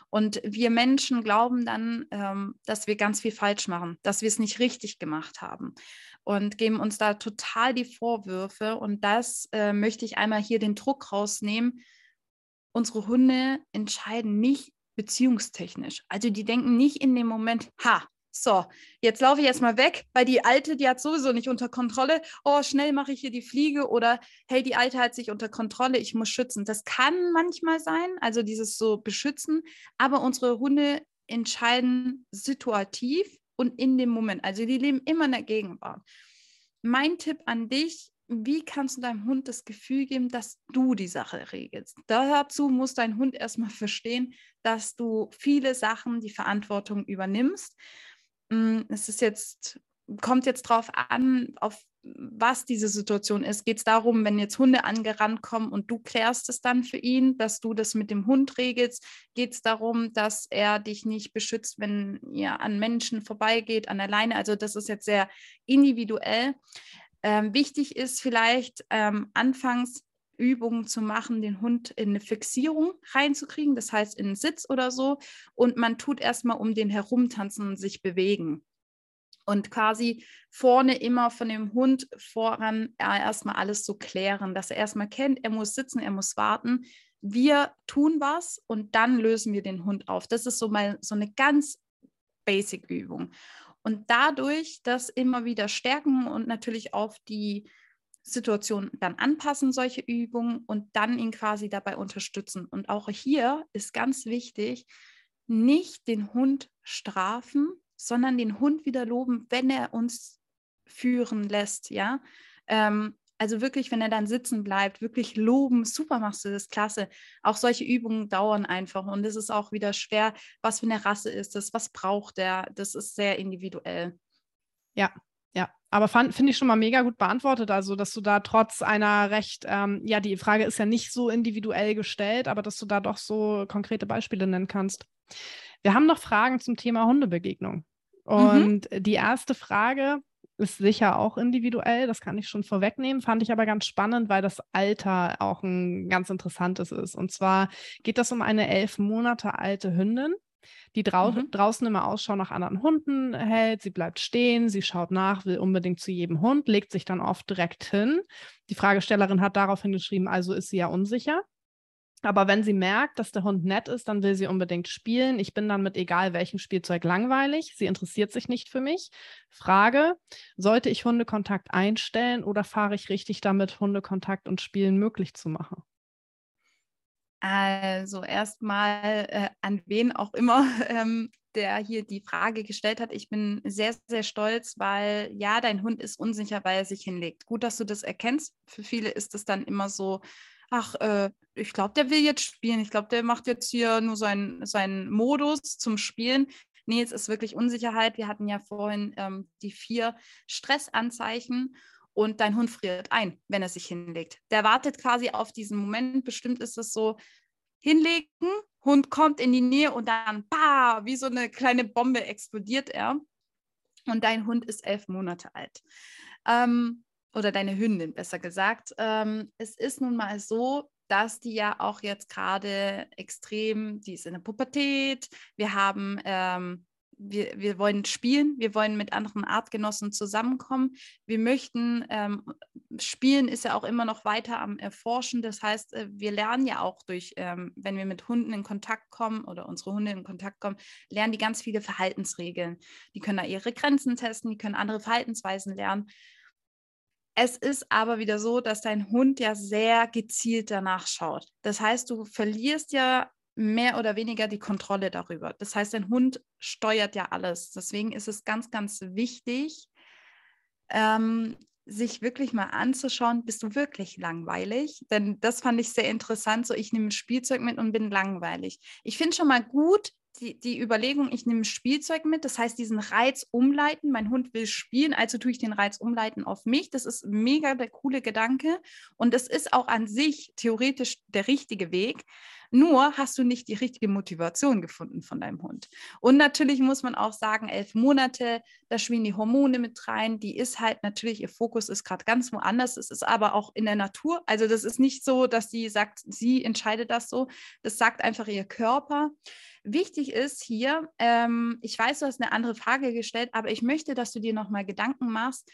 Und wir Menschen glauben dann, ähm, dass wir ganz viel falsch machen, dass wir es nicht richtig gemacht haben und geben uns da total die Vorwürfe. Und das äh, möchte ich einmal hier den Druck rausnehmen. Unsere Hunde entscheiden nicht beziehungstechnisch. Also die denken nicht in dem Moment, ha, so, jetzt laufe ich erstmal weg, weil die Alte, die hat sowieso nicht unter Kontrolle. Oh, schnell mache ich hier die Fliege oder hey, die Alte hat sich unter Kontrolle, ich muss schützen. Das kann manchmal sein, also dieses so beschützen, aber unsere Hunde entscheiden situativ und in dem Moment. Also die leben immer in der Gegenwart. Mein Tipp an dich, wie kannst du deinem Hund das Gefühl geben, dass du die Sache regelst? Dazu muss dein Hund erstmal verstehen, dass du viele Sachen die Verantwortung übernimmst. Mm, es ist jetzt, kommt jetzt drauf an, auf was diese Situation ist. Geht es darum, wenn jetzt Hunde angerannt kommen und du klärst es dann für ihn, dass du das mit dem Hund regelst? Geht es darum, dass er dich nicht beschützt, wenn ihr an Menschen vorbeigeht, an der Leine? Also das ist jetzt sehr individuell. Ähm, wichtig ist vielleicht ähm, anfangs Übungen zu machen, den Hund in eine Fixierung reinzukriegen, das heißt in einen Sitz oder so. Und man tut erstmal um den herumtanzen und sich bewegen. Und quasi vorne immer von dem Hund voran erstmal alles so klären, dass er erstmal kennt, er muss sitzen, er muss warten. Wir tun was und dann lösen wir den Hund auf. Das ist so mal so eine ganz basic Übung. Und dadurch das immer wieder stärken und natürlich auf die Situation dann anpassen, solche Übungen und dann ihn quasi dabei unterstützen. Und auch hier ist ganz wichtig, nicht den Hund strafen, sondern den Hund wieder loben, wenn er uns führen lässt, ja. Ähm, also wirklich, wenn er dann sitzen bleibt, wirklich loben, super machst du das, klasse. Auch solche Übungen dauern einfach und es ist auch wieder schwer, was für eine Rasse ist das, was braucht er, das ist sehr individuell. Ja, ja, aber finde ich schon mal mega gut beantwortet, also dass du da trotz einer recht, ähm, ja, die Frage ist ja nicht so individuell gestellt, aber dass du da doch so konkrete Beispiele nennen kannst. Wir haben noch Fragen zum Thema Hundebegegnung. Mhm. Und mhm. die erste Frage, ist sicher auch individuell, das kann ich schon vorwegnehmen, fand ich aber ganz spannend, weil das Alter auch ein ganz interessantes ist. Und zwar geht das um eine elf Monate alte Hündin. die drau mhm. draußen immer Ausschau nach anderen Hunden hält. Sie bleibt stehen, sie schaut nach, will unbedingt zu jedem Hund, legt sich dann oft direkt hin. Die Fragestellerin hat daraufhin geschrieben, also ist sie ja unsicher. Aber wenn sie merkt, dass der Hund nett ist, dann will sie unbedingt spielen. Ich bin dann mit egal welchem Spielzeug langweilig. Sie interessiert sich nicht für mich. Frage, sollte ich Hundekontakt einstellen oder fahre ich richtig damit, Hundekontakt und Spielen möglich zu machen? Also erstmal äh, an wen auch immer, ähm, der hier die Frage gestellt hat. Ich bin sehr, sehr stolz, weil ja, dein Hund ist unsicher, weil er sich hinlegt. Gut, dass du das erkennst. Für viele ist es dann immer so, ach, äh, ich glaube, der will jetzt spielen. Ich glaube, der macht jetzt hier nur seinen, seinen Modus zum Spielen. Nee, es ist wirklich Unsicherheit. Wir hatten ja vorhin ähm, die vier Stressanzeichen und dein Hund friert ein, wenn er sich hinlegt. Der wartet quasi auf diesen Moment. Bestimmt ist es so, hinlegen, Hund kommt in die Nähe und dann, bah, wie so eine kleine Bombe explodiert er. Und dein Hund ist elf Monate alt. Ähm, oder deine Hündin, besser gesagt. Ähm, es ist nun mal so, dass die ja auch jetzt gerade extrem, die ist in der Pubertät. Wir haben ähm, wir, wir wollen spielen, wir wollen mit anderen Artgenossen zusammenkommen. Wir möchten, ähm, Spielen ist ja auch immer noch weiter am Erforschen. Das heißt, äh, wir lernen ja auch durch, ähm, wenn wir mit Hunden in Kontakt kommen oder unsere Hunde in Kontakt kommen, lernen die ganz viele Verhaltensregeln. Die können da ihre Grenzen testen, die können andere Verhaltensweisen lernen. Es ist aber wieder so, dass dein Hund ja sehr gezielt danach schaut. Das heißt, du verlierst ja mehr oder weniger die Kontrolle darüber. Das heißt, ein Hund steuert ja alles. Deswegen ist es ganz, ganz wichtig, ähm, sich wirklich mal anzuschauen, bist du wirklich langweilig? Denn das fand ich sehr interessant. So, ich nehme Spielzeug mit und bin langweilig. Ich finde schon mal gut, die, die Überlegung, ich nehme Spielzeug mit, das heißt diesen Reiz umleiten. Mein Hund will spielen, also tue ich den Reiz umleiten auf mich. Das ist mega der coole Gedanke und das ist auch an sich theoretisch der richtige Weg. Nur hast du nicht die richtige Motivation gefunden von deinem Hund. Und natürlich muss man auch sagen, elf Monate, da spielen die Hormone mit rein. Die ist halt natürlich, ihr Fokus ist gerade ganz woanders. Es ist aber auch in der Natur. Also das ist nicht so, dass sie sagt, sie entscheidet das so. Das sagt einfach ihr Körper. Wichtig ist hier, ähm, ich weiß, du hast eine andere Frage gestellt, aber ich möchte, dass du dir nochmal Gedanken machst,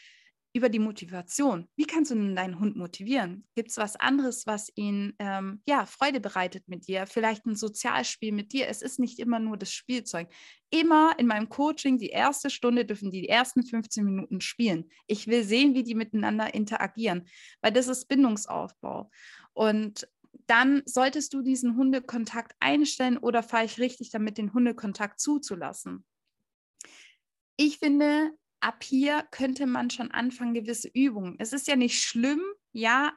über die Motivation. Wie kannst du denn deinen Hund motivieren? Gibt es was anderes, was ihn ähm, ja, Freude bereitet mit dir? Vielleicht ein Sozialspiel mit dir. Es ist nicht immer nur das Spielzeug. Immer in meinem Coaching, die erste Stunde dürfen die, die ersten 15 Minuten spielen. Ich will sehen, wie die miteinander interagieren, weil das ist Bindungsaufbau. Und dann solltest du diesen Hundekontakt einstellen oder fahre ich richtig damit, den Hundekontakt zuzulassen. Ich finde, ab hier könnte man schon anfangen, gewisse Übungen. Es ist ja nicht schlimm, ja,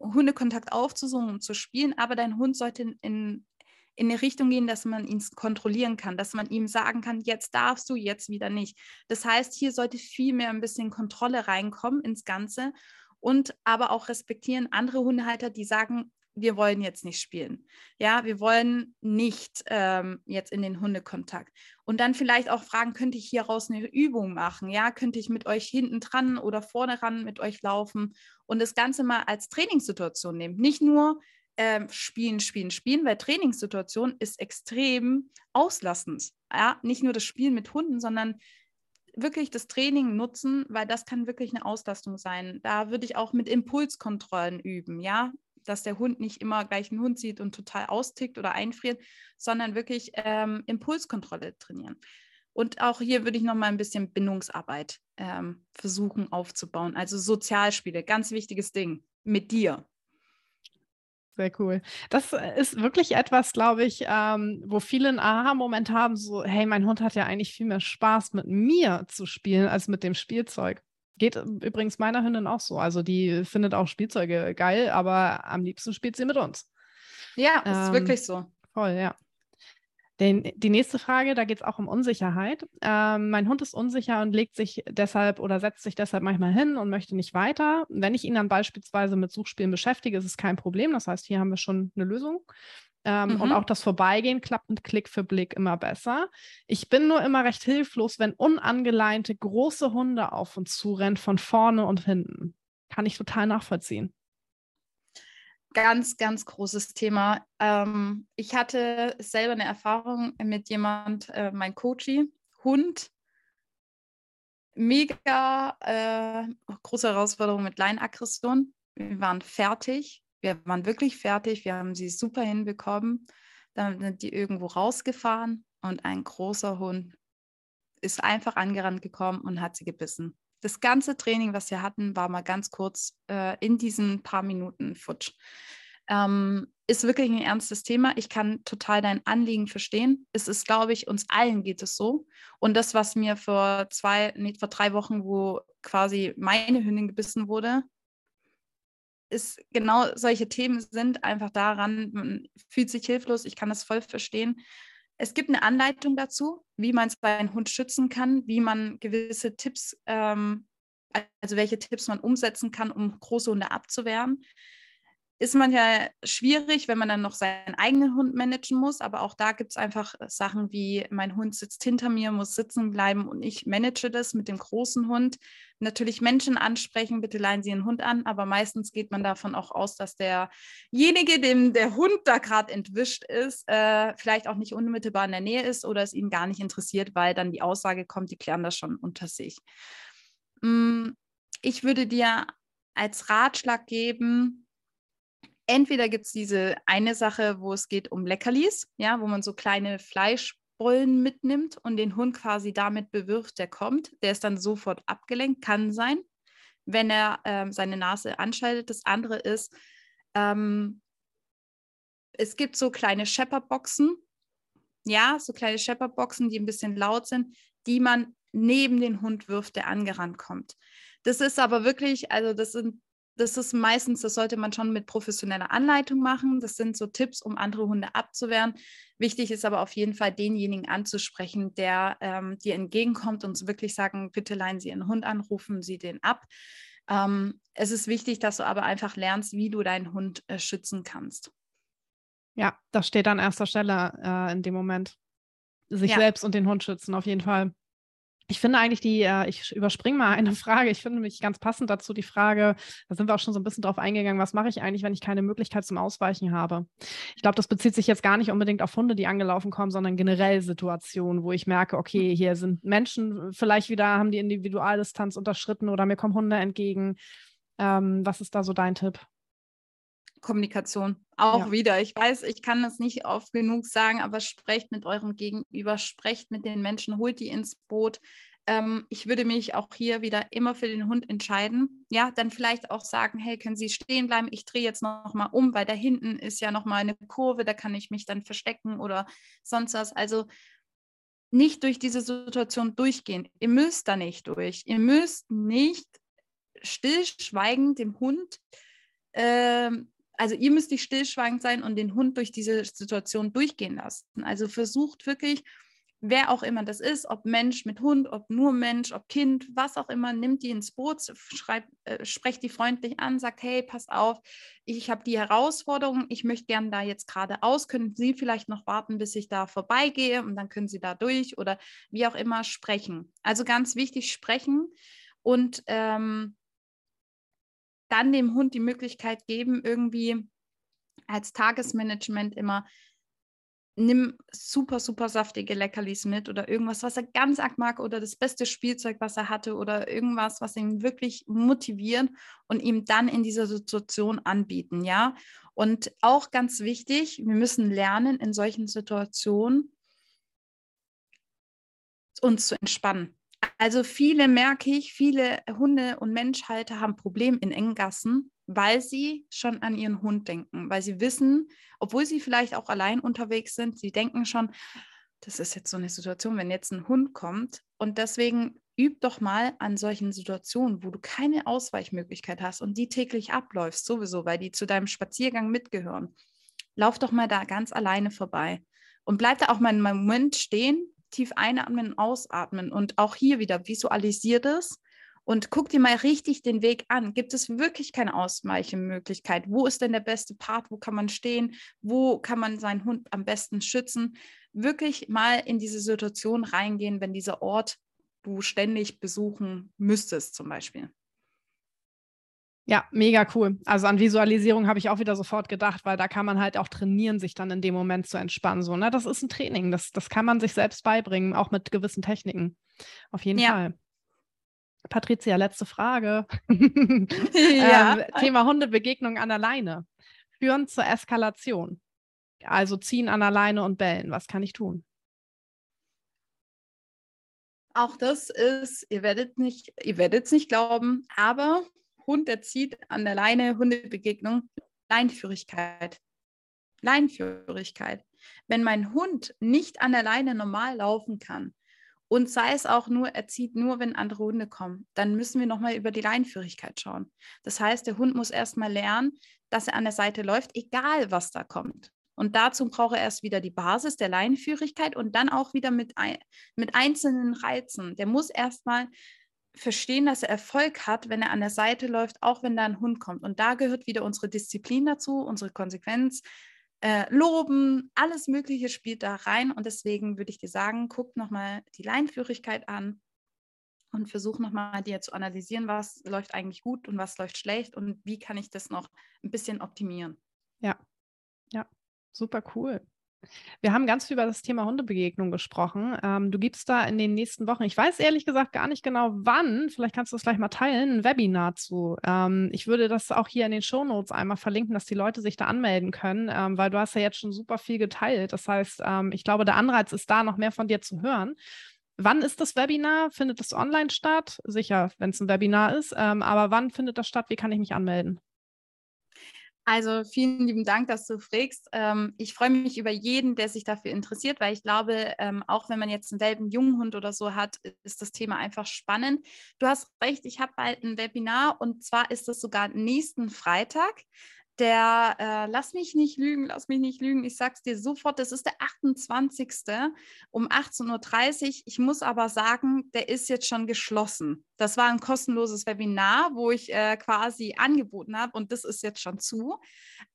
Hundekontakt aufzusuchen und zu spielen, aber dein Hund sollte in, in, in eine Richtung gehen, dass man ihn kontrollieren kann, dass man ihm sagen kann, jetzt darfst du, jetzt wieder nicht. Das heißt, hier sollte viel mehr ein bisschen Kontrolle reinkommen ins Ganze und aber auch respektieren andere Hundehalter, die sagen, wir wollen jetzt nicht spielen. Ja, wir wollen nicht ähm, jetzt in den Hundekontakt. Und dann vielleicht auch fragen, könnte ich hieraus eine Übung machen? Ja, könnte ich mit euch hinten dran oder vorne ran mit euch laufen und das Ganze mal als Trainingssituation nehmen. Nicht nur ähm, spielen, spielen, spielen, weil Trainingssituation ist extrem auslassend. Ja, nicht nur das Spielen mit Hunden, sondern wirklich das Training nutzen, weil das kann wirklich eine Auslastung sein. Da würde ich auch mit Impulskontrollen üben, ja, dass der Hund nicht immer gleich einen Hund sieht und total austickt oder einfriert, sondern wirklich ähm, Impulskontrolle trainieren. Und auch hier würde ich noch mal ein bisschen Bindungsarbeit ähm, versuchen aufzubauen. Also Sozialspiele, ganz wichtiges Ding mit dir. Sehr cool. Das äh, ist wirklich etwas, glaube ich, ähm, wo viele einen Aha-Moment haben, so, hey, mein Hund hat ja eigentlich viel mehr Spaß mit mir zu spielen als mit dem Spielzeug. Geht übrigens meiner Hündin auch so. Also die findet auch Spielzeuge geil, aber am liebsten spielt sie mit uns. Ja, ähm, ist wirklich so. Voll, ja. Den, die nächste Frage, da geht es auch um Unsicherheit. Ähm, mein Hund ist unsicher und legt sich deshalb oder setzt sich deshalb manchmal hin und möchte nicht weiter. Wenn ich ihn dann beispielsweise mit Suchspielen beschäftige, ist es kein Problem. Das heißt, hier haben wir schon eine Lösung. Ähm, mhm. Und auch das Vorbeigehen klappt mit Klick für Blick immer besser. Ich bin nur immer recht hilflos, wenn unangeleinte große Hunde auf uns zurennen, von vorne und hinten. Kann ich total nachvollziehen. ganz, ganz großes Thema. Ähm, ich hatte selber eine Erfahrung mit jemand, äh, mein Coachy, Hund, mega äh, große Herausforderung mit Leinaggression. Wir waren fertig. Wir waren wirklich fertig. Wir haben sie super hinbekommen. Dann sind die irgendwo rausgefahren und ein großer Hund ist einfach angerannt gekommen und hat sie gebissen. Das ganze Training, was wir hatten, war mal ganz kurz äh, in diesen paar Minuten futsch. Ähm, ist wirklich ein ernstes Thema. Ich kann total dein Anliegen verstehen. Es ist, glaube ich, uns allen geht es so. Und das, was mir vor zwei, nee, vor drei Wochen, wo quasi meine Hündin gebissen wurde, ist genau solche Themen sind einfach daran, man fühlt sich hilflos, ich kann das voll verstehen. Es gibt eine Anleitung dazu, wie man seinen Hund schützen kann, wie man gewisse Tipps, ähm, also welche Tipps man umsetzen kann, um große Hunde abzuwehren ist manchmal schwierig, wenn man dann noch seinen eigenen Hund managen muss. Aber auch da gibt es einfach äh, Sachen wie, mein Hund sitzt hinter mir, muss sitzen bleiben und ich manage das mit dem großen Hund. Natürlich Menschen ansprechen, bitte leihen Sie Ihren Hund an, aber meistens geht man davon auch aus, dass derjenige, dem der Hund da gerade entwischt ist, äh, vielleicht auch nicht unmittelbar in der Nähe ist oder es ihn gar nicht interessiert, weil dann die Aussage kommt, die klären das schon unter sich. Mm, ich würde dir als Ratschlag geben, entweder gibt es diese eine Sache, wo es geht um Leckerlis, ja, wo man so kleine Fleischbollen mitnimmt und den Hund quasi damit bewirft, der kommt. Der ist dann sofort abgelenkt, kann sein, wenn er ähm, seine Nase anschaltet. Das andere ist, ähm, es gibt so kleine Shepherd-Boxen, ja, so kleine Shepherd-Boxen, die ein bisschen laut sind, die man neben den Hund wirft, der angerannt kommt. Das ist aber wirklich, also das sind das ist meistens, das sollte man schon mit professioneller Anleitung machen. Das sind so Tipps, um andere Hunde abzuwehren. Wichtig ist aber auf jeden Fall, denjenigen anzusprechen, der ähm, dir entgegenkommt und wirklich sagen, bitte leihen Sie Ihren Hund an, rufen Sie den ab. Ähm, es ist wichtig, dass du aber einfach lernst, wie du deinen Hund äh, schützen kannst. Ja, das steht an erster Stelle äh, in dem Moment. Sich ja. selbst und den Hund schützen, auf jeden Fall. Ich finde eigentlich die, äh, ich überspringe mal eine Frage. Ich finde mich ganz passend dazu die Frage, da sind wir auch schon so ein bisschen drauf eingegangen, was mache ich eigentlich, wenn ich keine Möglichkeit zum Ausweichen habe? Ich glaube, das bezieht sich jetzt gar nicht unbedingt auf Hunde, die angelaufen kommen, sondern generell Situationen, wo ich merke, okay, hier sind Menschen vielleicht wieder, haben die Individualdistanz unterschritten oder mir kommen Hunde entgegen. Ähm, was ist da so dein Tipp? Kommunikation. Auch ja. wieder. Ich weiß, ich kann das nicht oft genug sagen, aber sprecht mit eurem Gegenüber, sprecht mit den Menschen, holt die ins Boot. Ähm, ich würde mich auch hier wieder immer für den Hund entscheiden. Ja, dann vielleicht auch sagen, hey, können Sie stehen bleiben? Ich drehe jetzt noch mal um, weil da hinten ist ja noch mal eine Kurve, da kann ich mich dann verstecken oder sonst was. Also nicht durch diese Situation durchgehen. Ihr müsst da nicht durch. Ihr müsst nicht stillschweigend dem Hund ähm, also ihr müsst nicht stillschweigend sein und den Hund durch diese Situation durchgehen lassen. Also versucht wirklich, wer auch immer das ist, ob Mensch mit Hund, ob nur Mensch, ob Kind, was auch immer, nimmt die ins Boot, schreibt, äh, sprecht die freundlich an, sagt, hey, pass auf, ich habe die Herausforderung, ich möchte gerne da jetzt gerade aus, können Sie vielleicht noch warten, bis ich da vorbeigehe und dann können Sie da durch oder wie auch immer sprechen. Also ganz wichtig, sprechen und ähm, dann dem Hund die Möglichkeit geben, irgendwie als Tagesmanagement immer, nimm super, super saftige Leckerlis mit oder irgendwas, was er ganz arg mag oder das beste Spielzeug, was er hatte oder irgendwas, was ihn wirklich motiviert und ihm dann in dieser Situation anbieten, ja. Und auch ganz wichtig, wir müssen lernen, in solchen Situationen uns zu entspannen. Also viele merke ich, viele Hunde- und Menschhalter haben Probleme in engen Gassen, weil sie schon an ihren Hund denken, weil sie wissen, obwohl sie vielleicht auch allein unterwegs sind, sie denken schon, das ist jetzt so eine Situation, wenn jetzt ein Hund kommt. Und deswegen üb doch mal an solchen Situationen, wo du keine Ausweichmöglichkeit hast und die täglich abläufst, sowieso, weil die zu deinem Spaziergang mitgehören. Lauf doch mal da ganz alleine vorbei und bleib da auch mal einen Moment stehen, tief einatmen ausatmen. Und auch hier wieder visualisiert es und guck dir mal richtig den Weg an. Gibt es wirklich keine Ausweichmöglichkeit? Wo ist denn der beste Part? Wo kann man stehen? Wo kann man seinen Hund am besten schützen? Wirklich mal in diese Situation reingehen, wenn dieser Ort du ständig besuchen müsstest, zum Beispiel. Ja, mega cool. Also an Visualisierung habe ich auch wieder sofort gedacht, weil da kann man halt auch trainieren, sich dann in dem Moment zu entspannen. So, ne? Das ist ein Training, das, das kann man sich selbst beibringen, auch mit gewissen Techniken. Auf jeden ja. Fall. Patricia, letzte Frage. ja. ähm, Thema Hundebegegnung an der Leine. Führen zur Eskalation. Also ziehen an der Leine und bellen. Was kann ich tun? Auch das ist, ihr werdet nicht, ihr werdet es nicht glauben, aber Hund erzieht an der Leine, Hundebegegnung, Leinführigkeit. Leinführigkeit. Wenn mein Hund nicht an der Leine normal laufen kann und sei es auch nur, er zieht nur, wenn andere Hunde kommen, dann müssen wir nochmal über die Leinführigkeit schauen. Das heißt, der Hund muss erstmal lernen, dass er an der Seite läuft, egal was da kommt. Und dazu braucht er erst wieder die Basis der Leinenführigkeit und dann auch wieder mit, ein, mit einzelnen Reizen. Der muss erstmal verstehen, dass er Erfolg hat, wenn er an der Seite läuft, auch wenn da ein Hund kommt. Und da gehört wieder unsere Disziplin dazu, unsere Konsequenz, äh, Loben, alles Mögliche spielt da rein. Und deswegen würde ich dir sagen, guck nochmal die Leinführigkeit an und versuch nochmal dir zu analysieren, was läuft eigentlich gut und was läuft schlecht und wie kann ich das noch ein bisschen optimieren. Ja, ja, super cool. Wir haben ganz viel über das Thema Hundebegegnung gesprochen. Ähm, du gibst da in den nächsten Wochen, ich weiß ehrlich gesagt gar nicht genau wann, vielleicht kannst du das gleich mal teilen, ein Webinar zu. Ähm, ich würde das auch hier in den Shownotes einmal verlinken, dass die Leute sich da anmelden können, ähm, weil du hast ja jetzt schon super viel geteilt. Das heißt, ähm, ich glaube, der Anreiz ist da, noch mehr von dir zu hören. Wann ist das Webinar? Findet es online statt? Sicher, wenn es ein Webinar ist. Ähm, aber wann findet das statt? Wie kann ich mich anmelden? Also vielen lieben Dank, dass du fragst. Ähm, ich freue mich über jeden, der sich dafür interessiert, weil ich glaube, ähm, auch wenn man jetzt einen Welpen jungen Hund oder so hat, ist das Thema einfach spannend. Du hast recht, ich habe bald ein Webinar und zwar ist es sogar nächsten Freitag der, äh, lass mich nicht lügen, lass mich nicht lügen, ich sag's dir sofort, das ist der 28. um 18.30 Uhr. Ich muss aber sagen, der ist jetzt schon geschlossen. Das war ein kostenloses Webinar, wo ich äh, quasi angeboten habe und das ist jetzt schon zu.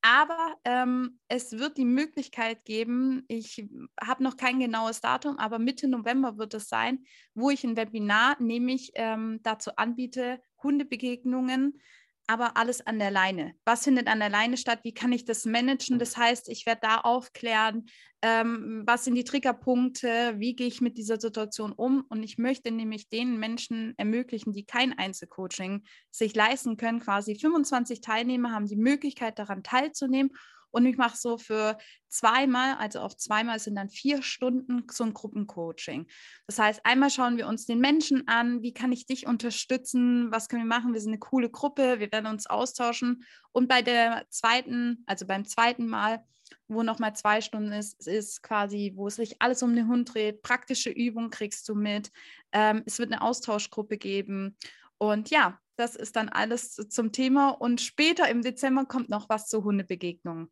Aber ähm, es wird die Möglichkeit geben, ich habe noch kein genaues Datum, aber Mitte November wird es sein, wo ich ein Webinar nämlich ähm, dazu anbiete, Hundebegegnungen aber alles an der Leine. Was findet an der Leine statt? Wie kann ich das managen? Das heißt, ich werde da aufklären, ähm, was sind die Triggerpunkte, wie gehe ich mit dieser Situation um. Und ich möchte nämlich den Menschen ermöglichen, die kein Einzelcoaching sich leisten können, quasi 25 Teilnehmer haben die Möglichkeit daran teilzunehmen und ich mache so für zweimal, also auf zweimal sind dann vier Stunden so ein Gruppencoaching. Das heißt, einmal schauen wir uns den Menschen an, wie kann ich dich unterstützen, was können wir machen, wir sind eine coole Gruppe, wir werden uns austauschen. Und bei der zweiten, also beim zweiten Mal, wo nochmal zwei Stunden ist, ist quasi, wo es sich alles um den Hund dreht, praktische Übungen kriegst du mit. Ähm, es wird eine Austauschgruppe geben. Und ja, das ist dann alles zum Thema. Und später im Dezember kommt noch was zur Hundebegegnung.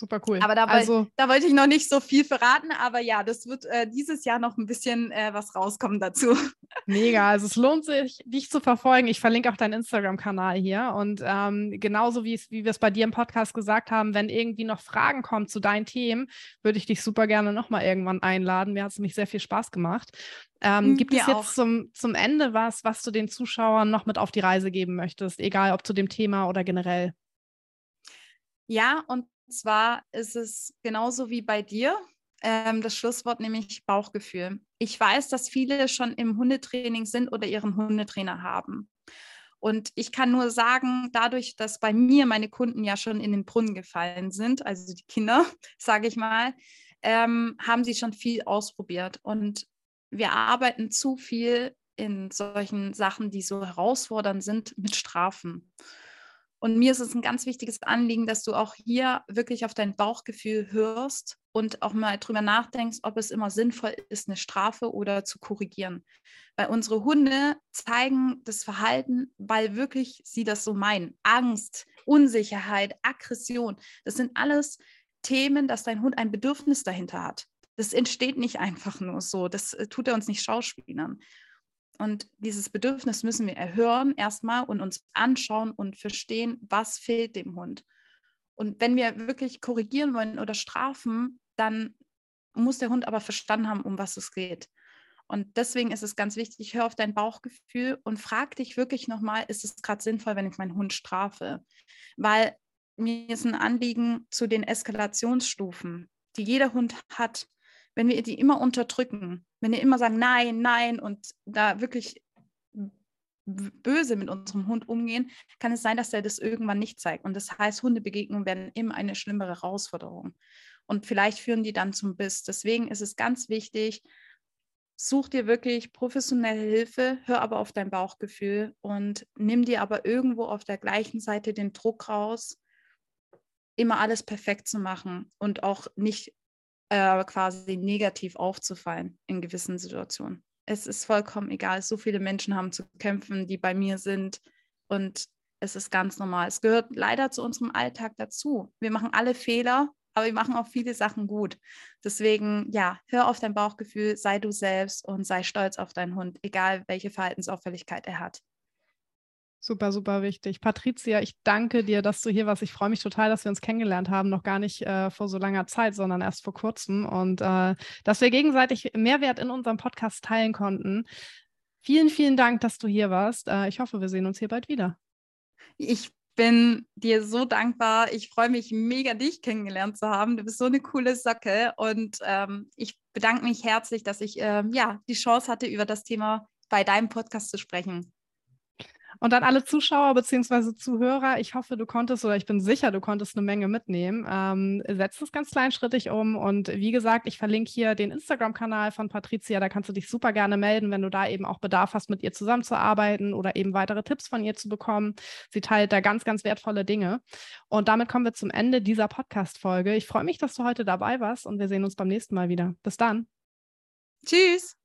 Super cool. Aber da, also, da wollte ich noch nicht so viel verraten, aber ja, das wird äh, dieses Jahr noch ein bisschen äh, was rauskommen dazu. Mega, also es lohnt sich, dich zu verfolgen. Ich verlinke auch deinen Instagram-Kanal hier. Und ähm, genauso wie, wie wir es bei dir im Podcast gesagt haben, wenn irgendwie noch Fragen kommen zu deinen Themen, würde ich dich super gerne nochmal irgendwann einladen. Mir hat es nämlich sehr viel Spaß gemacht. Ähm, mhm, gibt es jetzt zum, zum Ende was, was du den Zuschauern noch mit auf die Reise geben möchtest, egal ob zu dem Thema oder generell? Ja, und zwar ist es genauso wie bei dir. Ähm, das Schlusswort nämlich Bauchgefühl. Ich weiß, dass viele schon im Hundetraining sind oder ihren Hundetrainer haben. Und ich kann nur sagen, dadurch, dass bei mir meine Kunden ja schon in den Brunnen gefallen sind, also die Kinder, sage ich mal, ähm, haben sie schon viel ausprobiert. Und wir arbeiten zu viel in solchen Sachen, die so herausfordernd sind, mit Strafen. Und mir ist es ein ganz wichtiges Anliegen, dass du auch hier wirklich auf dein Bauchgefühl hörst und auch mal drüber nachdenkst, ob es immer sinnvoll ist, eine Strafe oder zu korrigieren. Weil unsere Hunde zeigen das Verhalten, weil wirklich sie das so meinen. Angst, Unsicherheit, Aggression, das sind alles Themen, dass dein Hund ein Bedürfnis dahinter hat. Das entsteht nicht einfach nur so. Das äh, tut er uns nicht schauspielern. Und dieses Bedürfnis müssen wir erhören erstmal und uns anschauen und verstehen, was fehlt dem Hund. Und wenn wir wirklich korrigieren wollen oder strafen, dann muss der Hund aber verstanden haben, um was es geht. Und deswegen ist es ganz wichtig, hör auf dein Bauchgefühl und frag dich wirklich nochmal, ist es gerade sinnvoll, wenn ich meinen Hund strafe? Weil mir ist ein Anliegen zu den Eskalationsstufen, die jeder Hund hat. Wenn wir die immer unterdrücken, wenn wir immer sagen, nein, nein und da wirklich böse mit unserem Hund umgehen, kann es sein, dass er das irgendwann nicht zeigt. Und das heißt, Hundebegegnungen werden immer eine schlimmere Herausforderung. Und vielleicht führen die dann zum Biss. Deswegen ist es ganz wichtig, such dir wirklich professionelle Hilfe, hör aber auf dein Bauchgefühl und nimm dir aber irgendwo auf der gleichen Seite den Druck raus, immer alles perfekt zu machen und auch nicht äh, quasi negativ aufzufallen in gewissen Situationen es ist vollkommen egal. So viele Menschen haben zu kämpfen, die bei mir sind. Und es ist ganz normal. Es gehört leider zu unserem Alltag dazu. Wir machen alle Fehler, aber wir machen auch viele Sachen gut. Deswegen, ja, hör auf dein Bauchgefühl, sei du selbst und sei stolz auf deinen Hund, egal welche Verhaltensauffälligkeit er hat. Super, super wichtig. Patricia, ich danke dir, dass du hier warst. Ich freue mich total, dass wir uns kennengelernt haben, noch gar nicht äh, vor so langer Zeit, sondern erst vor kurzem und äh, dass wir gegenseitig Mehrwert in unserem Podcast teilen konnten. Vielen, vielen Dank, dass du hier warst. Äh, ich hoffe, wir sehen uns hier bald wieder. Ich bin dir so dankbar. Ich freue mich mega, dich kennengelernt zu haben. Du bist so eine coole Socke und ähm, ich bedanke mich herzlich, dass ich ähm, ja die Chance hatte, über das Thema bei deinem Podcast zu sprechen. Und dann alle Zuschauer bzw. Zuhörer, ich hoffe, du konntest oder ich bin sicher, du konntest eine Menge mitnehmen. Ähm, setz es ganz kleinschrittig um. Und wie gesagt, ich verlinke hier den Instagram-Kanal von Patricia. Da kannst du dich super gerne melden, wenn du da eben auch Bedarf hast, mit ihr zusammenzuarbeiten oder eben weitere Tipps von ihr zu bekommen. Sie teilt da ganz, ganz wertvolle Dinge. Und damit kommen wir zum Ende dieser Podcast-Folge. Ich freue mich, dass du heute dabei warst und wir sehen uns beim nächsten Mal wieder. Bis dann. Tschüss.